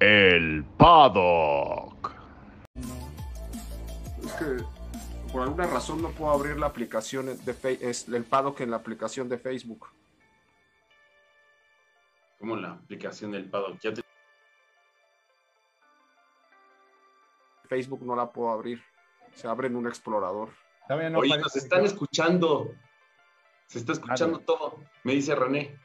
El Paddock. Es que por alguna razón no puedo abrir la aplicación de es el Paddock en la aplicación de Facebook. Como la aplicación del Paddock. Ya te- Facebook no la puedo abrir. Se abre en un explorador. No Oye, nos que- están escuchando. Se está escuchando todo. Me dice René.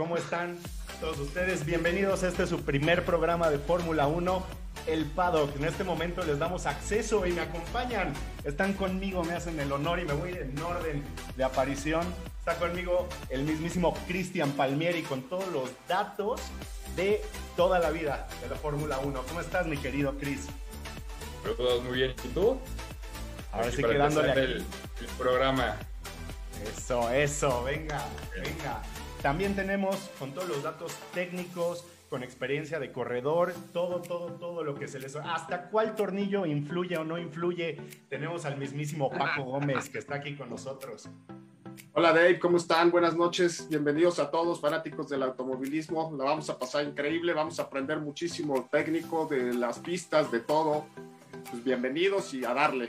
¿Cómo están todos ustedes? Bienvenidos a este su primer programa de Fórmula 1, El Paddock. En este momento les damos acceso y me acompañan. Están conmigo, me hacen el honor y me voy en orden de aparición. Está conmigo el mismísimo Cristian Palmieri con todos los datos de toda la vida de la Fórmula 1. ¿Cómo estás, mi querido Chris? Todos muy bien. ¿Y tú? Ahora Aquí sí para que dándole empezar aquí. el, el programa. Eso, eso, venga, venga. También tenemos con todos los datos técnicos, con experiencia de corredor, todo, todo, todo lo que se les... Hasta cuál tornillo influye o no influye. Tenemos al mismísimo Paco Gómez que está aquí con nosotros. Hola Dave, ¿cómo están? Buenas noches. Bienvenidos a todos fanáticos del automovilismo. La vamos a pasar increíble, vamos a aprender muchísimo técnico de las pistas, de todo. Pues bienvenidos y a darle.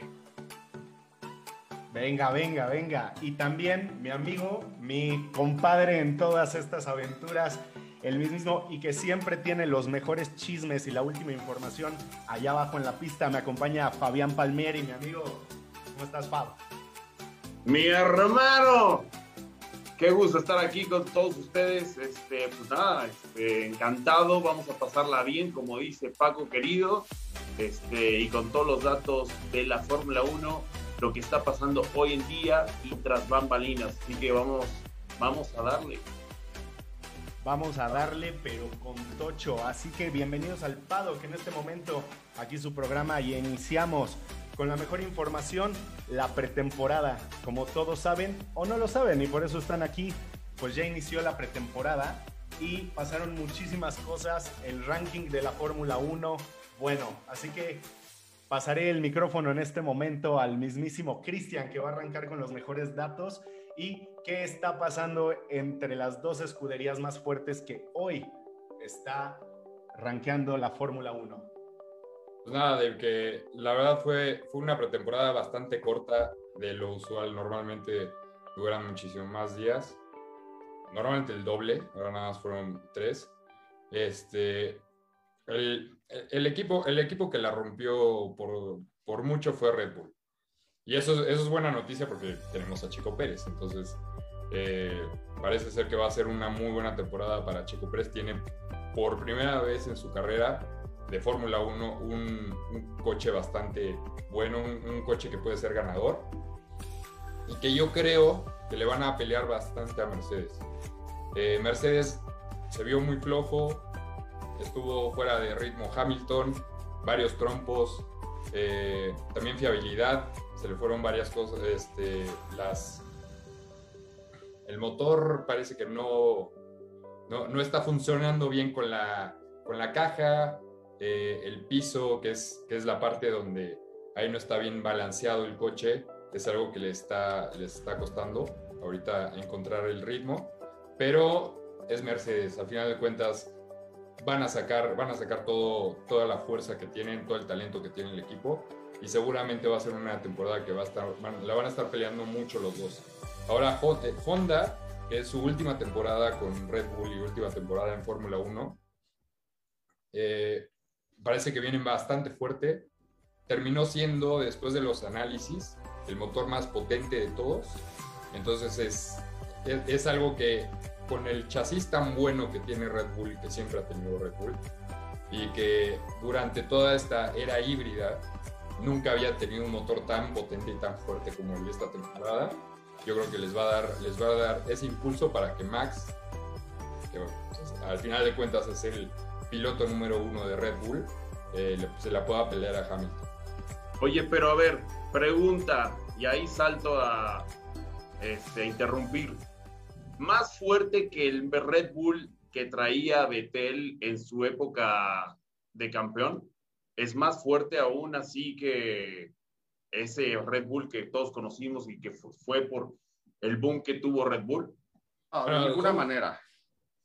Venga, venga, venga. Y también mi amigo, mi compadre en todas estas aventuras, el mismo y que siempre tiene los mejores chismes y la última información allá abajo en la pista. Me acompaña Fabián Palmieri, mi amigo. ¿Cómo estás, Fab? Mi hermano. Qué gusto estar aquí con todos ustedes. Este, pues nada, este, encantado. Vamos a pasarla bien, como dice Paco querido. Este, y con todos los datos de la Fórmula 1, lo que está pasando hoy en día y tras bambalinas. Así que vamos, vamos a darle. Vamos a darle, pero con tocho. Así que bienvenidos al Pado, que en este momento aquí su programa y iniciamos con la mejor información, la pretemporada. Como todos saben o no lo saben y por eso están aquí, pues ya inició la pretemporada y pasaron muchísimas cosas, el ranking de la Fórmula 1, bueno, así que pasaré el micrófono en este momento al mismísimo Cristian, que va a arrancar con los mejores datos y qué está pasando entre las dos escuderías más fuertes que hoy está rankeando la Fórmula 1. Pues nada, de que la verdad fue, fue una pretemporada bastante corta de lo usual. Normalmente duran muchísimo más días. Normalmente el doble, ahora nada más fueron tres. Este, el, el equipo, el equipo que la rompió por, por mucho fue Red Bull. Y eso, eso es buena noticia porque tenemos a Chico Pérez. Entonces, eh, parece ser que va a ser una muy buena temporada para Chico Pérez. Tiene por primera vez en su carrera de Fórmula 1 un, un, coche bastante bueno, un, un, coche que puede ser ganador y que yo creo que le van a pelear bastante a Mercedes. Eh, Mercedes se vio muy flojo, estuvo fuera de ritmo Hamilton, varios trompos, eh, también fiabilidad, se le fueron varias cosas, este, las, el motor parece que no, no, no está funcionando bien con la, con la caja, eh, el piso, que es, que es la parte donde ahí no está bien balanceado el coche, es algo que le está, les está costando ahorita encontrar el ritmo, pero es Mercedes, al final de cuentas van a sacar, van a sacar todo, toda la fuerza que tienen, todo el talento que tiene el equipo y seguramente va a ser una temporada que va a estar, la van a estar peleando mucho los dos. Ahora Honda, que es su última temporada con Red Bull y última temporada en Fórmula 1, eh, parece que vienen bastante fuerte. Terminó siendo, después de los análisis, el motor más potente de todos. Entonces es, es, es, algo que con el chasis tan bueno que tiene Red Bull, que siempre ha tenido Red Bull, y que durante toda esta era híbrida nunca había tenido un motor tan potente y tan fuerte como el de esta temporada, yo creo que les va a dar, les va a dar ese impulso para que Max, que pues, al final de cuentas es el piloto número uno de Red Bull, eh, se la pueda pelear a Hamilton. Oye, pero a ver, pregunta, y ahí salto a este, interrumpir. Más fuerte que el Red Bull que traía Betel en su época de campeón, es más fuerte aún así que ese Red Bull que todos conocimos y que fue por el boom que tuvo Red Bull. No, de ninguna manera.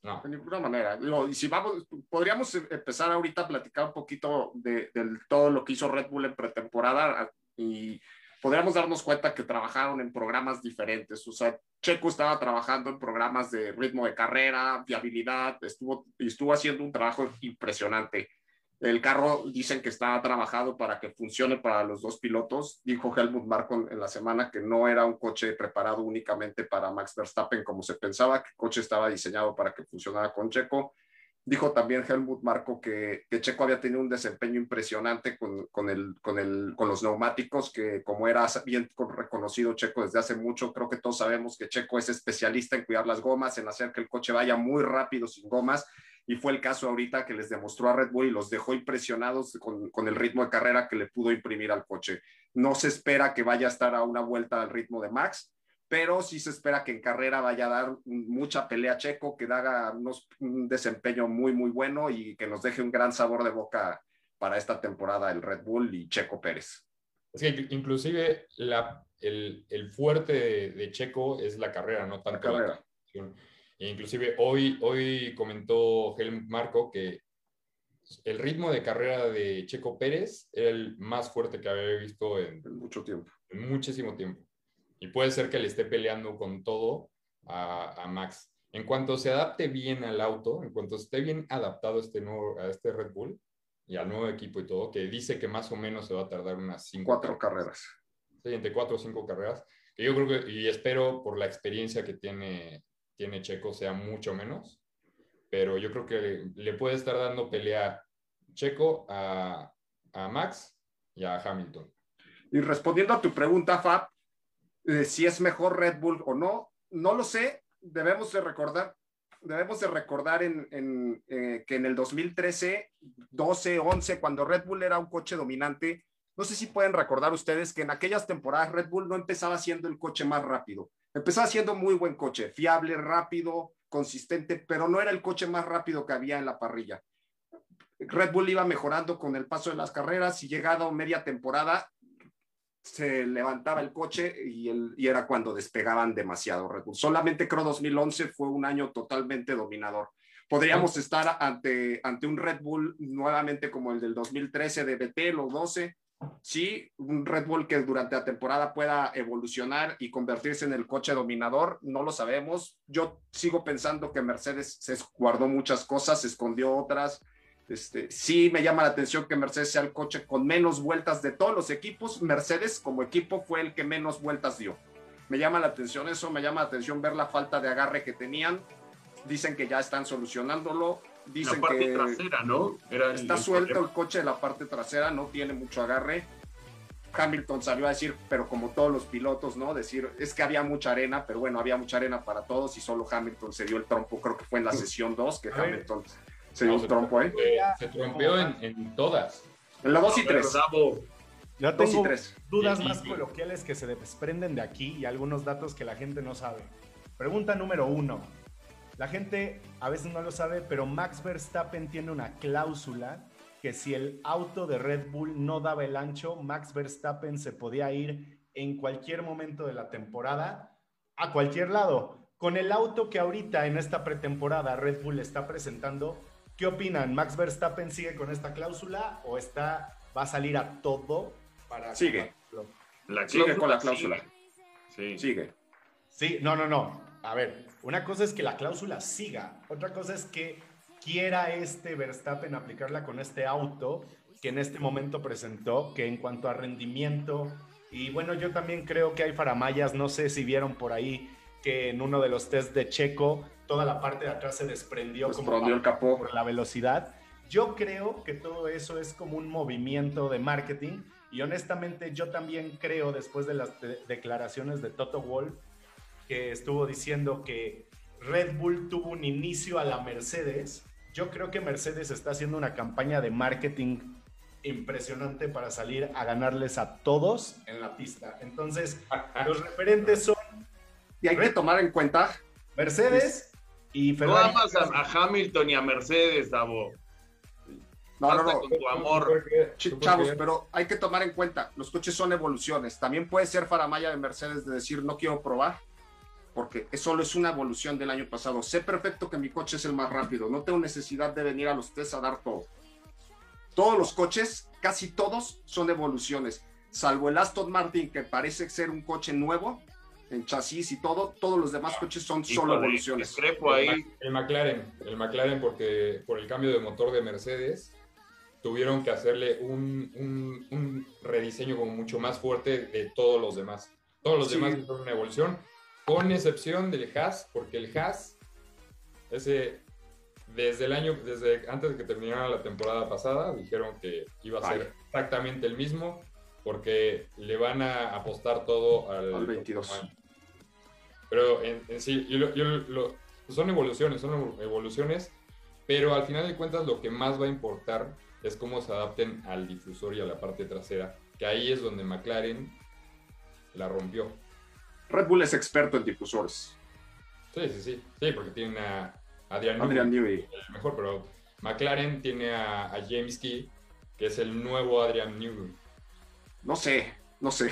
No. De ninguna manera. y si vamos, podríamos empezar ahorita a platicar un poquito de, de, todo lo que hizo Red Bull en pretemporada y podríamos darnos cuenta que trabajaron en programas diferentes. O sea, Checo estaba trabajando en programas de ritmo de carrera, viabilidad, estuvo, estuvo haciendo un trabajo impresionante. El carro dicen que está trabajado para que funcione para los dos pilotos. Dijo Helmut Marko en la semana que no era un coche preparado únicamente para Max Verstappen como se pensaba, que el coche estaba diseñado para que funcionara con Checo. Dijo también Helmut Marko que, que Checo había tenido un desempeño impresionante con, con, el, con, el, con los neumáticos, que como era bien reconocido Checo desde hace mucho, creo que todos sabemos que Checo es especialista en cuidar las gomas, en hacer que el coche vaya muy rápido sin gomas y fue el caso ahorita que les demostró a Red Bull y los dejó impresionados con, con, el ritmo de carrera que le pudo imprimir al coche. No se espera que vaya a estar a una vuelta al ritmo de Max, pero sí se espera que en carrera vaya a dar mucha pelea Checo, que haga unos, un desempeño muy, muy bueno y que nos deje un gran sabor de boca para esta temporada el Red Bull y Checo Pérez. Es que inclusive la, el, el, fuerte de, de, Checo es la carrera, no tanto la, carrera. la e inclusive hoy, hoy comentó Helmut Marco que el ritmo de carrera de Checo Pérez era el más fuerte que había visto en, en mucho tiempo. En muchísimo tiempo. Y puede ser que le esté peleando con todo a, a, Max. En cuanto se adapte bien al auto, en cuanto esté bien adaptado a este, nuevo, a este Red Bull y al nuevo equipo y todo, que dice que más o menos se va a tardar unas cinco cuatro carreras. Sí, entre cuatro o cinco carreras. Que yo creo que, y espero por la experiencia que tiene tiene Checo sea mucho menos, pero yo creo que le puede estar dando pelea Checo a, a Max y a Hamilton. Y respondiendo a tu pregunta, Fab, si es mejor Red Bull o no, no lo sé, debemos de recordar, debemos de recordar en eh, que en el 2013, 12, 11, cuando Red Bull era un coche dominante, no sé si pueden recordar ustedes que en aquellas temporadas Red Bull no empezaba siendo el coche más rápido. Empezaba siendo muy buen coche, fiable, rápido, consistente, pero no era el coche más rápido que había en la parrilla. Red Bull iba mejorando con el paso de las carreras y llegado media temporada se levantaba el coche y, el, y era cuando despegaban demasiado Red Bull. Solamente creo 2011 fue un año totalmente dominador. Podríamos estar ante, ante un Red Bull nuevamente como el del 2013 de BT, o 12. Sí, un Red Bull que durante la temporada pueda evolucionar y convertirse en el coche dominador, no lo sabemos. Yo sigo pensando que Mercedes se guardó muchas cosas, se escondió otras este, sí me llama la atención que Mercedes sea el coche con menos vueltas de todos los equipos. Mercedes como equipo fue el que menos vueltas dio. Me llama la atención eso, me llama la atención ver la falta de agarre que tenían. Dicen que ya están solucionándolo. Dicen la parte que trasera, ¿no? Era está el, suelto problema. el coche de la parte trasera, no tiene mucho agarre. Hamilton salió a decir, pero como todos los pilotos, ¿no? Decir, es que había mucha arena, pero bueno, había mucha arena para todos y solo Hamilton se dio el trompo, creo que fue en la sesión 2 que A ver. Hamilton se dio No, un se trompo ahí. Eh, se trompeó en, en todas. En la 2 y A ver, 3. Davo, Yo 2 y tengo 3. dudas Sí, más sí. coloquiales que se desprenden de aquí y algunos datos que la gente no sabe. Pregunta número uno. La gente a veces no lo sabe, pero Max Verstappen tiene una cláusula que si el auto de Red Bull no daba el ancho, Max Verstappen se podía ir en cualquier momento de la temporada a cualquier lado. Con el auto que ahorita en esta pretemporada Red Bull está presentando, ¿qué opinan? ¿Max Verstappen sigue con esta cláusula o está va a salir a todo para Sigue. la Sigue con la cláusula. Sí. Sigue. Sí, no, no, no. A ver, una cosa es que la cláusula siga, otra cosa es que quiera este Verstappen aplicarla con este auto que en este momento presentó, que en cuanto a rendimiento, y bueno, yo también creo que hay faramayas, no sé si vieron por ahí que en uno de los test de Checo, toda la parte de atrás se desprendió como Desprendió el capó. por la velocidad. Yo creo que todo eso es como un movimiento de marketing y honestamente yo también creo después de las de- declaraciones de Toto Wolff que estuvo diciendo que Red Bull tuvo un inicio a la Mercedes. Yo creo que Mercedes está haciendo una campaña de marketing impresionante para salir a ganarles a todos en la pista. Entonces, los referentes son Y hay que tomar en cuenta, Mercedes y No Ferrari. amas a, a Hamilton y a Mercedes, Davo. no, no, Basta no, con tu amor. Ch- chavos, pero hay que tomar en cuenta, los coches son evoluciones. También puede ser faramaya de Mercedes de decir, no quiero probar, porque solo es una evolución del año pasado. Sé perfecto que mi coche es el más rápido, no tengo necesidad de venir a los test a dar todo. Todos los coches, casi todos, son evoluciones, salvo el Aston Martin, que parece ser un coche nuevo, en chasis y todo, todos los demás coches son solo Híjole, evoluciones. discrepo ahí. El, McLaren, el McLaren porque por el cambio de motor de Mercedes tuvieron que hacerle un, un- un rediseño como mucho más fuerte de todos los demás. Todos los Sí. demás fueron una evolución, con excepción del Haas, porque el Haas, ese, desde el año, desde antes de que terminara la temporada pasada, dijeron que iba a ser exactamente el mismo, porque le van a apostar todo al, Al 22. próximo año. Pero en, en sí, yo lo- yo lo- son evoluciones, son evoluciones, pero al final de cuentas lo que más va a importar es cómo se adapten al difusor y a la parte trasera, que ahí es donde McLaren la rompió. Red Bull es experto en difusores. Sí, sí, sí, sí, porque tiene a Adrian, Adrian Newey, Newey. el mejor, pero McLaren tiene a, a James Key, que es el nuevo Adrian Newey. No sé, no sé.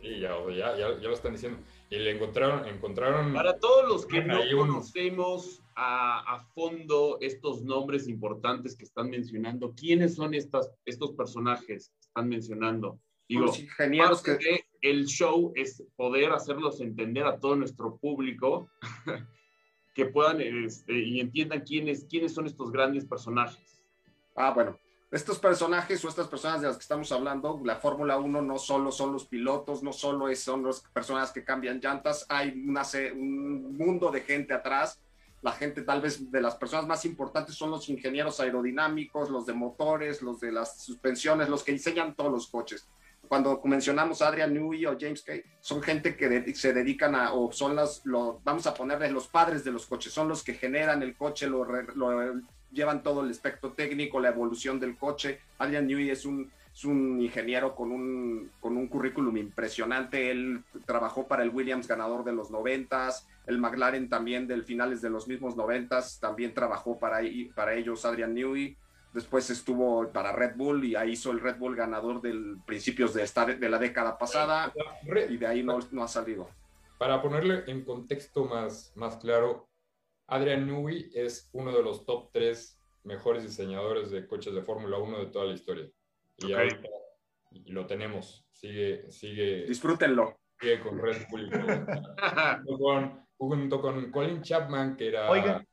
Sí, ya, ya, ya, ya lo están diciendo. Y le encontraron, encontraron Para todos los que no un- conocemos a, a fondo estos nombres importantes que están mencionando, ¿quiénes son estas, estos personajes que están mencionando? Digo, los ingenieros parte que... de el show es poder hacerlos entender a todo nuestro público que puedan este, y entiendan quiénes, quiénes son estos grandes personajes. Ah, bueno. Estos personajes o estas personas de las que estamos hablando, la Fórmula 1 no solo son los pilotos, no solo son las personas que cambian llantas, hay una, un mundo de gente atrás. La gente tal vez de las personas más importantes son los ingenieros aerodinámicos, los de motores, los de las suspensiones, los que diseñan todos los coches. Cuando mencionamos a Adrian Newey o James Kay, son gente que de- se dedican a, o son las, lo, vamos a ponerles los padres de los coches, son los que generan el coche, lo, lo llevan todo el aspecto técnico, la evolución del coche. Adrian Newey es un, es un ingeniero con un, con un currículum impresionante. Él trabajó para el Williams ganador de los noventas, el McLaren también del finales de los mismos noventas, también trabajó para, para ellos Adrian Newey. después estuvo para Red Bull y ahí hizo el Red Bull ganador del principios de, esta, de la década pasada y de ahí no, no ha salido. Para ponerle en contexto más, más claro, Adrian Newey es uno de los top 3 mejores diseñadores de coches de Fórmula 1 de toda la historia. Y ahorita y lo tenemos. Sigue, sigue, Disfrútenlo. sigue con Red Bull. junto, con, junto con Colin Chapman, que era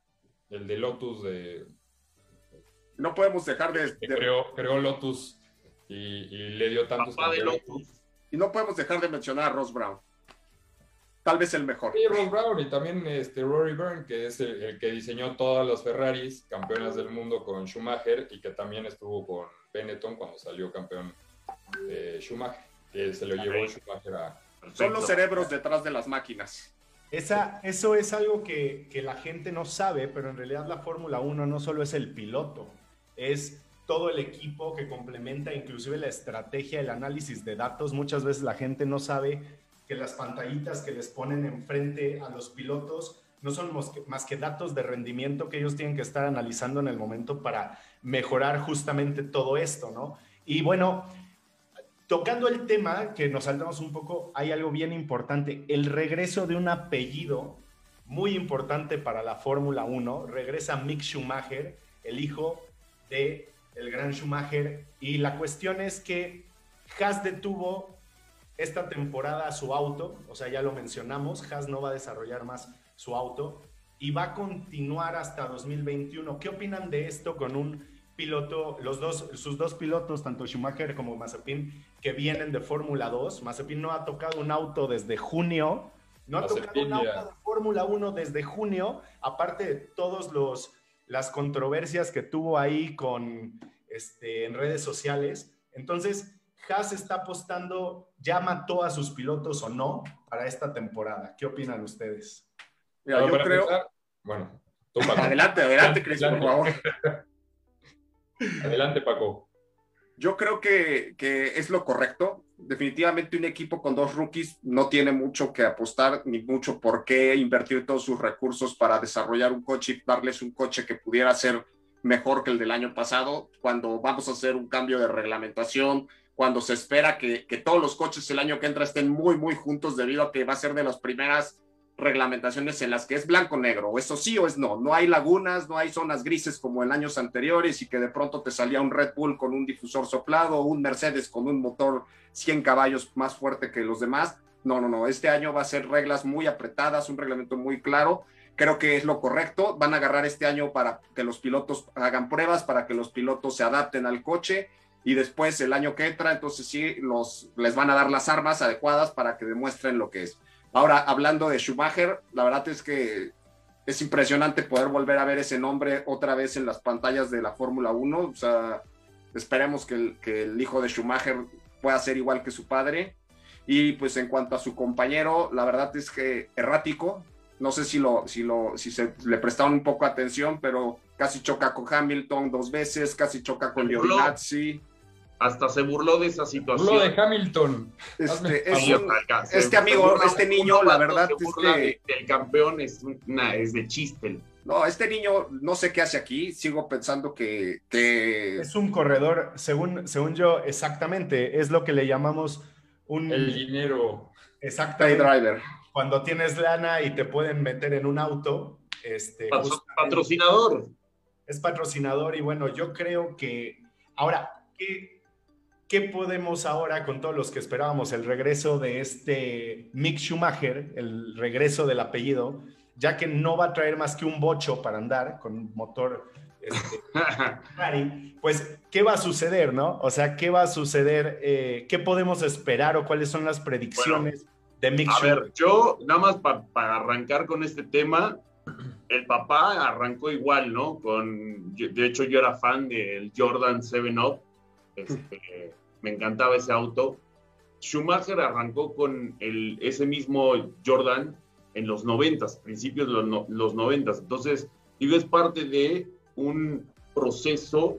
el de Lotus, de, No podemos dejar de, de- creó, creó Lotus y, y le dio tantos Papá de campeonatos. Lotus. y no podemos dejar de mencionar a Ross Brown. Tal vez el mejor. Sí, Ross Brown y también este, Rory Byrne, que es el, el que diseñó todas las Ferraris, campeonas del mundo con Schumacher y que también estuvo con Benetton cuando salió campeón eh, Schumacher, que se lo llevó. Schumacher a... Son los cerebros detrás de las máquinas. Esa, eso es algo que, que la gente no sabe, pero en realidad la Fórmula 1 no solo es el piloto, es todo el equipo que complementa inclusive la estrategia, el análisis de datos. Muchas veces la gente no sabe que las pantallitas que les ponen enfrente a los pilotos no son más que datos de rendimiento que ellos tienen que estar analizando en el momento para mejorar justamente todo esto, ¿no? Y bueno, tocando el tema, que nos saltamos un poco, hay algo bien importante, el regreso de un apellido muy importante para la Fórmula 1, regresa Mick Schumacher, el hijo de el gran Schumacher, y la cuestión es que Haas detuvo esta temporada su auto, o sea, ya lo mencionamos, Haas no va a desarrollar más su auto y va a continuar hasta 2021. ¿Qué opinan de esto con un piloto, los dos, sus dos pilotos, tanto Schumacher como Mazepin, que vienen de Fórmula 2? Mazepin no ha tocado un auto desde junio, no ha tocado un auto de Fórmula 1 desde junio, aparte de todos los las controversias que tuvo ahí con este, en redes sociales. Entonces, Haas está apostando, ya mató a sus pilotos o no para esta temporada. ¿Qué opinan ustedes? Mira, yo creo. bueno, tú, Paco. Adelante, adelante, Cris, por favor. Adelante, Paco. Yo creo que, que es lo correcto. Definitivamente un equipo con dos rookies no tiene mucho que apostar ni mucho por qué invertir todos sus recursos para desarrollar un coche y darles un coche que pudiera ser mejor que el del año pasado, cuando vamos a hacer un cambio de reglamentación, cuando se espera que, todos los coches el año que entra estén muy, muy juntos debido a que va a ser de las primeras reglamentaciones en las que es blanco-negro, o eso sí o es no, no hay lagunas, no hay zonas grises como en años anteriores y que de pronto te salía un Red Bull con un difusor soplado o un Mercedes con un motor 100 caballos más fuerte que los demás. No, no, no, este año va a ser reglas muy apretadas, un reglamento muy claro. Creo que es lo correcto. Van a agarrar este año para que los pilotos hagan pruebas, para que los pilotos se adapten al coche y después el año que entra, entonces sí, los, les van a dar las armas adecuadas para que demuestren lo que es. Ahora, hablando de Schumacher, la verdad es que es impresionante poder volver a ver ese nombre otra vez en las pantallas de la Fórmula 1. O sea, esperemos que el, que el hijo de Schumacher pueda ser igual que su padre. Y pues en cuanto a su compañero, la verdad es que errático. No sé si, lo, si, lo, si se le prestaron un poco atención, pero casi choca con Hamilton dos veces, casi choca con burló. Giovinazzi. Hasta se burló de esa situación. Lo de Hamilton. Este, es un- este amigo, burla este niño, la verdad se es burla que- de- del campeón es, una, es de chiste. No, este niño no sé qué hace aquí. Sigo pensando que, que Es un corredor, según, según yo, exactamente, es lo que le llamamos un... El dinero. pay Exactamente. driver. Cuando tienes lana y te pueden meter en un auto, este, patrocinador. es patrocinador y bueno, yo creo que ahora, ¿qué, ¿qué podemos ahora con todos los que esperábamos? El regreso de este Mick Schumacher, el regreso del apellido, ya que no va a traer más que un bocho para andar con un motor este, pues, ¿qué va a suceder, no? O sea, ¿qué va a suceder? Eh, ¿Qué podemos esperar o cuáles son las predicciones de Mick A ver, yo nada más pa- para arrancar con este tema, el papá arrancó igual, ¿no? Con, de hecho, yo era fan del Jordan 7 Up, este, me encantaba ese auto. Schumacher arrancó con el, ese mismo Jordan en los 90, principios de los, no- los 90. Entonces, digo, es parte de un proceso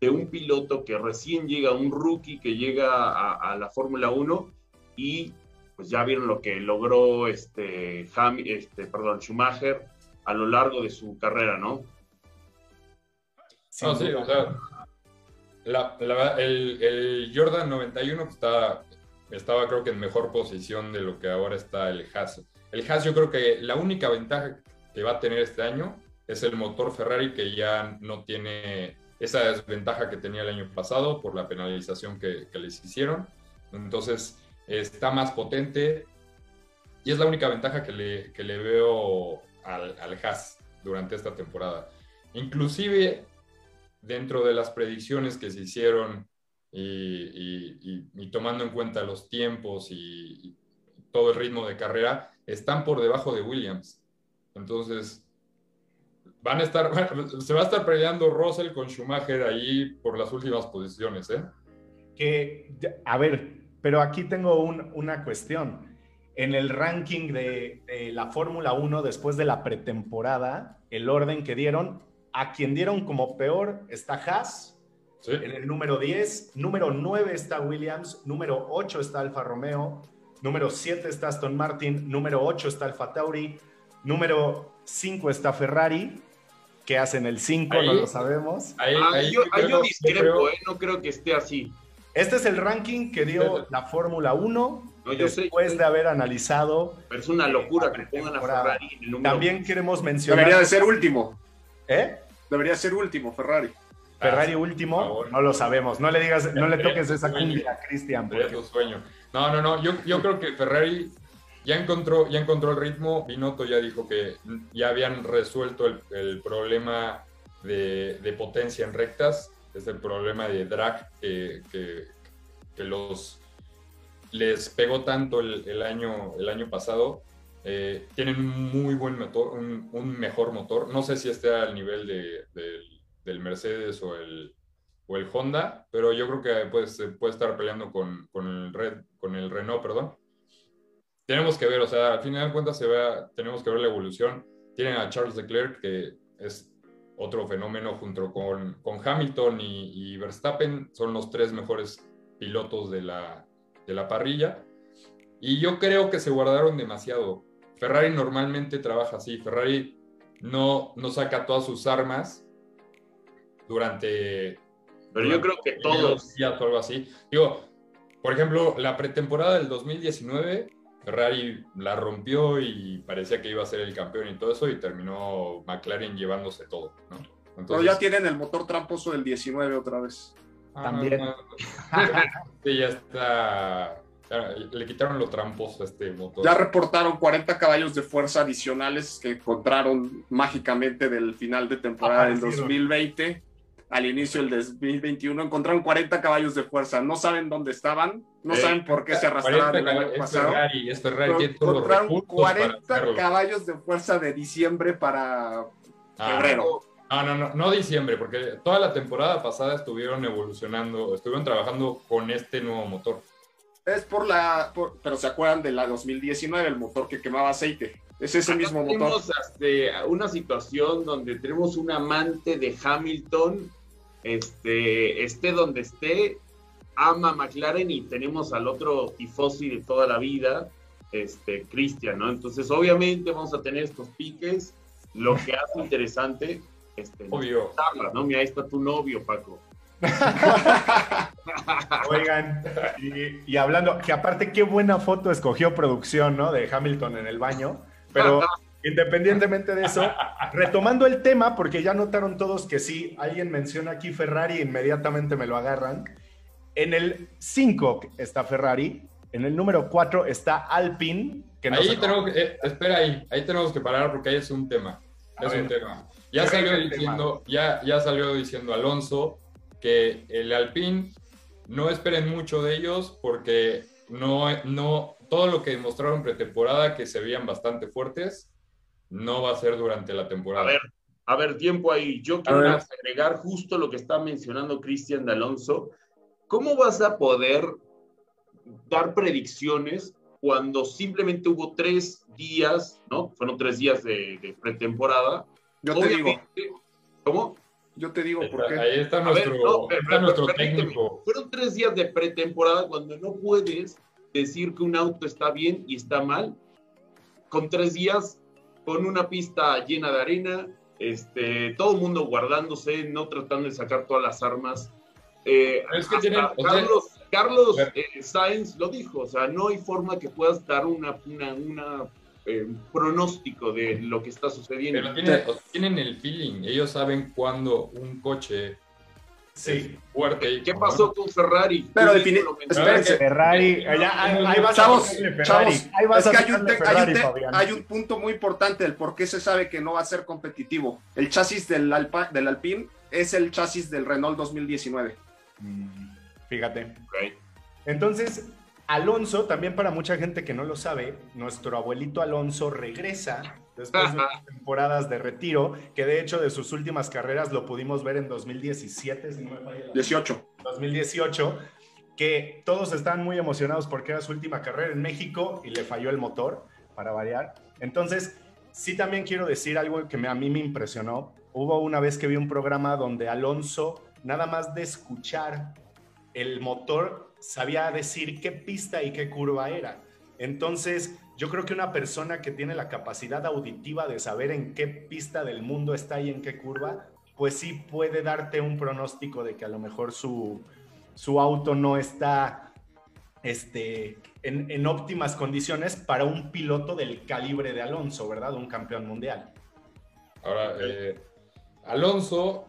de un piloto que recién llega, un rookie que llega a, a la Fórmula 1 y pues ya vieron lo que logró este, Ham, este, perdón, Schumacher a lo largo de su carrera, ¿no? Sin No, sí, o sea, el, el, Jordan 91 estaba, estaba creo que en mejor posición de lo que ahora está el Haas. El Haas yo creo que la única ventaja que va a tener este año es el motor Ferrari que ya no tiene esa desventaja que tenía el año pasado por la penalización que les hicieron. Entonces está más potente y es la única ventaja que le, que le veo al, al Haas durante esta temporada. Inclusive dentro de las predicciones que se hicieron y, tomando en cuenta los tiempos y, todo el ritmo de carrera, están por debajo de Williams. Entonces, van a estar, se va a estar peleando Russell con Schumacher ahí por las últimas posiciones, ¿eh? Que, a ver, pero aquí tengo una cuestión. En el ranking de, de la Fórmula 1 después de la pretemporada, el orden que dieron, a quien dieron como peor está Haas. En el número 10, número 9 está Williams, número 8 está Alfa Romeo, número 7 está Aston Martin, número 8 está Alfa Tauri, número 5 está Ferrari, que hacen el 5, no lo sabemos. Ahí, ah, yo, discrepo, eh, no creo que esté así. Este es el ranking que dio la Fórmula 1 después de haber analizado. Pero es una locura que pongan a Ferrari en el número También queremos mencionar. Debería de ser último. ¿Eh? Debería ser último, Ferrari. Ferrari último, no lo sabemos. No le digas, no le toques esa cumbia a Cristian. sueño. No, no, no. Yo, yo creo que Ferrari ya encontró, ya encontró el ritmo. Binotto ya dijo que ya habían resuelto el, problema de, potencia en rectas. Es el problema de drag que, que, los les pegó tanto el, año, el año pasado eh, tienen un muy buen motor, un, mejor motor. No sé si esté al nivel de, del Mercedes o el, o el Honda, pero yo creo que puede, puede estar peleando con, con, el Red, con el Renault, perdón. Tenemos que ver, o sea, al final de cuentas se ve, tenemos que ver la evolución. Tienen a Charles Leclerc, que es otro fenómeno junto con, con Hamilton y, y, Verstappen, son los tres mejores pilotos de la, de la parrilla. Y yo creo que se guardaron demasiado. Ferrari normalmente trabaja así. Ferrari no, no saca todas sus armas durante. Pero yo creo que todos. Días o algo así. Digo, por ejemplo, la pretemporada del 2019, Ferrari la rompió y parecía que iba a ser el campeón y todo eso, y terminó McLaren llevándose todo. ¿no? Entonces, ya tienen el motor tramposo del 19 otra vez. Ah, También. sí, ya está le quitaron los trampos a este motor. Ya reportaron 40 caballos de fuerza adicionales que encontraron mágicamente del final de temporada del 2020 al inicio del 2021. Encontraron 40 caballos de fuerza. No saben dónde estaban, no saben por qué se arrastraron el año pasado. Ferrari, es Ferrari, encontraron 40 caballos de fuerza de diciembre para ah, febrero. No, no, no, no diciembre, porque toda la temporada pasada estuvieron evolucionando, estuvieron trabajando con este nuevo motor. Es por la. pero se acuerdan de la 2019, el motor que quemaba aceite. Es ese mismo motor. Tenemos una situación donde tenemos un amante de Hamilton, este, esté donde esté, ama McLaren y tenemos al otro tifosi de toda la vida, este, Christian, ¿no? Entonces, obviamente vamos a tener estos piques, lo que hace interesante, este, Obvio. ¿no? Mira, ahí está tu novio, Paco. Oigan, y, hablando, que aparte qué buena foto escogió producción, ¿no? De Hamilton en el baño, pero independientemente de eso, retomando el tema, porque ya notaron todos que sí, alguien menciona aquí Ferrari, inmediatamente me lo agarran. En el 5 está Ferrari, en el número 4 está Alpine. Que ahí tenemos que, eh, espera ahí, ahí tenemos que parar porque ahí es un tema. Es un tema. Ya salió diciendo, ya, ya salió diciendo Alonso que el Alpine no esperen mucho de ellos porque no, no, todo lo que demostraron pretemporada que se veían bastante fuertes, no va a ser durante la temporada. A ver, a ver, tiempo ahí. Yo quiero agregar justo lo que está mencionando Cristian de Alonso. ¿Cómo vas a poder dar predicciones cuando simplemente hubo tres días, ¿no? Fueron tres días de, pretemporada. Yo te digo. ¿Cómo? Yo te digo por qué. Ahí está nuestro, nuestro técnico. Fueron tres días de pretemporada cuando no puedes decir que un auto está bien y está mal. Con tres días, con una pista llena de arena, este, todo el mundo guardándose, no tratando de sacar todas las armas. eh, Es que hasta tienen- o sea- Carlos, Carlos A ver. eh, Sainz lo dijo, o sea, no hay forma que puedas dar una, una, una, eh, un pronóstico de lo que está sucediendo. Pero sea, tienen el feeling, ellos saben cuándo un coche Sí. fuerte. y ¿Qué cuándo pasó con Ferrari? Pero Tú defini- mismo lo mencionaste. espérense. Ferrari, allá, ahí, ahí vas Chavos, a sacarle chavos, Ferrari. Ahí vas es que a hay un, sacarle te- hay, un Ferrari, te- Fabián. hay un punto muy importante del por qué se sabe que no va a ser competitivo. El chasis del, Alpa, del Alpine es el chasis del Renault 2019. Mm, Fíjate. Entonces, Alonso, también para mucha gente que no lo sabe, nuestro abuelito Alonso regresa después de unas temporadas de retiro, que de hecho de sus últimas carreras lo pudimos ver en 2017, si no me falla la- 18. 2018, que todos estaban muy emocionados porque era su última carrera en México y le falló el motor, para variar. Entonces, sí también quiero decir algo que me- a mí me impresionó. Hubo una vez que vi un programa donde Alonso, nada más de escuchar el motor, sabía decir qué pista y qué curva era. Entonces, yo creo que una persona que tiene la capacidad auditiva de saber en qué pista del mundo está y en qué curva, pues sí puede darte un pronóstico de que a lo mejor su, su auto no está este, en, en óptimas condiciones para un piloto del calibre de Alonso, ¿verdad? Un campeón mundial. Ahora, eh, Alonso,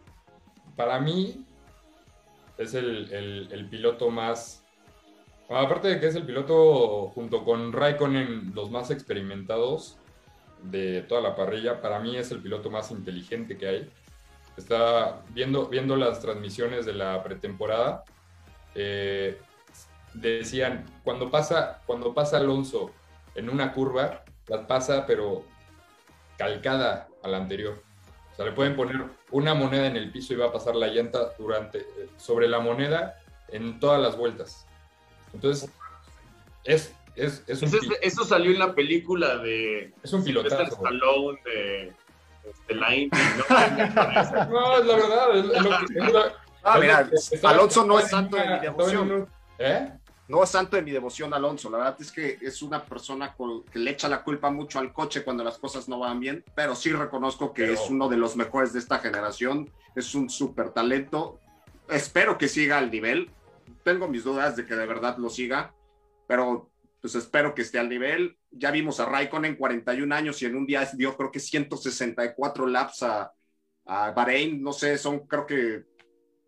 para mí, es el, el- el piloto más. Aparte de que es el piloto, junto con Raikkonen, los más experimentados de toda la parrilla, para mí es el piloto más inteligente que hay. Está viendo, viendo las transmisiones de la pretemporada. eh, decían, cuando pasa, cuando pasa Alonso en una curva, la pasa, pero calcada a la anterior. O sea, le pueden poner una moneda en el piso y va a pasar la llanta durante, sobre la moneda en todas las vueltas. Entonces, es, es, es un, Eso, salió en la película de es un pilotazo. Stallone de, de la Indy, ¿no? No, es la verdad. Es, es lo que- es la- Ah, es mira, lo que- estaba- Alonso no es santo de mi devoción. ¿Eh? No es santo de mi devoción Alonso, la verdad es que es una persona que le echa la culpa mucho al coche cuando las cosas no van bien, pero sí reconozco que Pero- es uno de los mejores de esta generación, es un súper talento, espero que siga al nivel, tengo mis dudas de que de verdad lo siga, pero pues espero que esté al nivel, ya vimos a Raikkonen 41 años y en un día dio creo que 164 laps a, a Bahrein, no sé, son creo que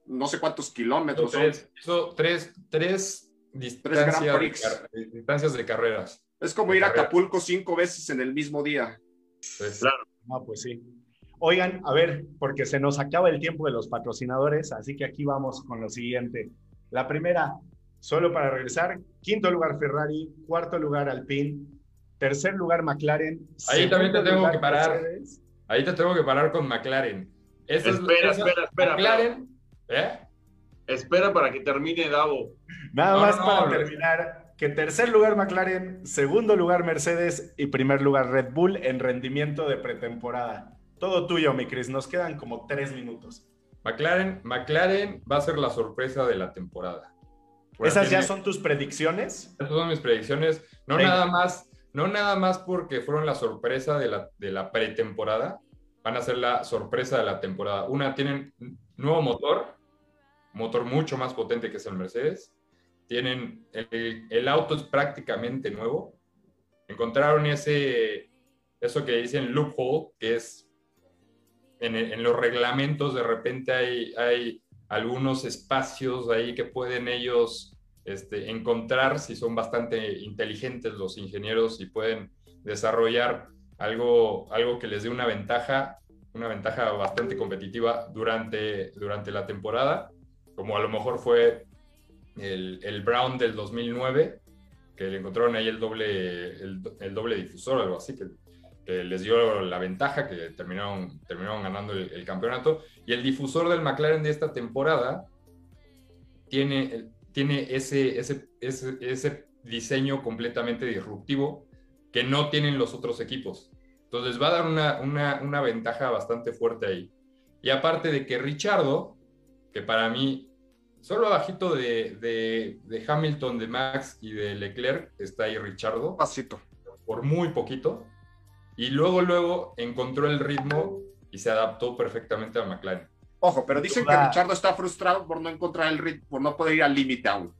no sé cuántos kilómetros son. Tres, hizo tres, tres distancias, Grand de, distancias de carreras. Es como de ir a carrera. Acapulco cinco veces en el mismo día. Entonces, Claro. Ah, pues sí. Oigan, a ver, porque se nos acaba el tiempo de los patrocinadores, así que aquí vamos con lo siguiente. La primera, solo para regresar, quinto lugar Ferrari, cuarto lugar Alpine, tercer lugar McLaren. Ahí también te tengo que parar. Mercedes. Ahí te tengo que parar con McLaren. Esa es- Espera, esa- espera, espera, McLaren, ¿eh? Espera para que termine Davo. Nada No, más no, para no, terminar, que tercer lugar McLaren, segundo lugar Mercedes y primer lugar Red Bull en rendimiento de pretemporada. Todo tuyo, mi Cris, nos quedan como tres minutos. McLaren, McLaren va a ser la sorpresa de la temporada. ¿Esas ya son tus predicciones? Esas son mis predicciones. No Venga. nada más, no nada más porque fueron la sorpresa de la, de la pretemporada, van a ser la sorpresa de la temporada. Una, tienen nuevo motor, motor mucho más potente que es el Mercedes. Tienen, el, el auto es prácticamente nuevo. Encontraron ese, eso que dicen loophole, que es en, en los reglamentos de repente hay, hay algunos espacios ahí que pueden ellos este, encontrar si son bastante inteligentes los ingenieros y pueden desarrollar algo, algo que les dé una ventaja, una ventaja bastante competitiva durante, durante la temporada, como a lo mejor fue el, el Brown del 2009, que le encontraron ahí el doble, el, el doble difusor algo así, que, que les dio la ventaja, que terminaron, terminaron ganando el, el campeonato. Y el difusor del McLaren de esta temporada tiene, tiene ese, ese, ese, ese diseño completamente disruptivo que no tienen los otros equipos. Entonces va a dar una, una, una ventaja bastante fuerte ahí. Y aparte de que Richardo, que para mí, solo abajito de, de, de Hamilton, de Max y de Leclerc, está ahí Richardo, Pasito. por muy poquito. Y luego, luego encontró el ritmo y se adaptó perfectamente a McLaren. Ojo, pero dicen que Richardo está frustrado por no encontrar el rit- por no poder ir al límite aún.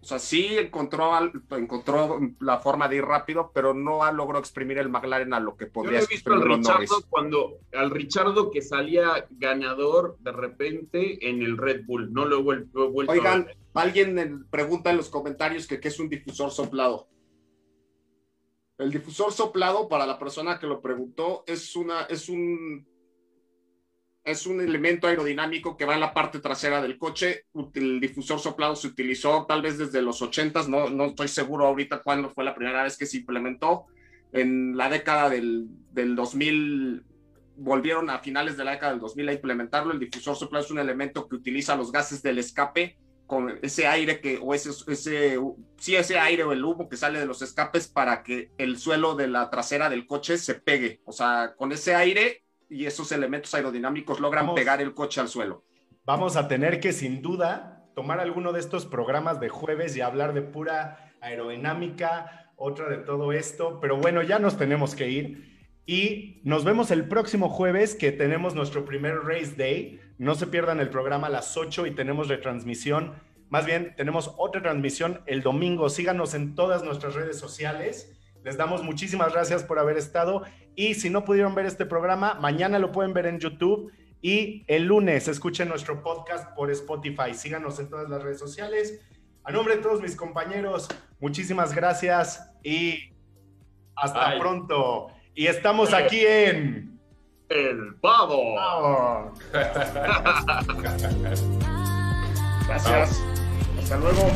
O sea, sí encontró, al- encontró la forma de ir rápido, pero no ha logrado exprimir el McLaren a lo que Yo podría no he visto al. Richardo cuando, al Richardo que salía ganador de repente en el Red Bull. No lo he vuel- lo he vuelto a Oigan, ver. alguien en- pregunta en los comentarios que qué es un difusor soplado. El difusor soplado, para la persona que lo preguntó, es una, es un, es un elemento aerodinámico que va en la parte trasera del coche. El difusor soplado se utilizó tal vez desde los 80s, no, no estoy seguro ahorita cuándo fue la primera vez que se implementó. En la década del, del 2000, volvieron a finales de la década del 2000 a implementarlo. El difusor soplado es un elemento que utiliza los gases del escape con ese aire que, o ese, ese, sí, ese aire o el humo que sale de los escapes para que el suelo de la trasera del coche se pegue. O sea, con ese aire y esos elementos aerodinámicos logran Vamos. pegar el coche al suelo. Vamos a tener que, sin duda, tomar alguno de estos programas de jueves y hablar de pura aerodinámica, otra de todo esto. Pero bueno, ya nos tenemos que ir. Y nos vemos el próximo jueves que tenemos nuestro primer Race Day. No se pierdan el programa a las 8 y tenemos retransmisión. Más bien, tenemos otra transmisión el domingo. Síganos en todas nuestras redes sociales. Les damos muchísimas gracias por haber estado. Y si no pudieron ver este programa, mañana lo pueden ver en YouTube. Y el lunes escuchen nuestro podcast por Spotify. Síganos en todas las redes sociales. A nombre de todos mis compañeros, muchísimas gracias y hasta Bye. pronto. Y estamos aquí en... El pavo. ¡Vamos! Gracias. Hasta luego.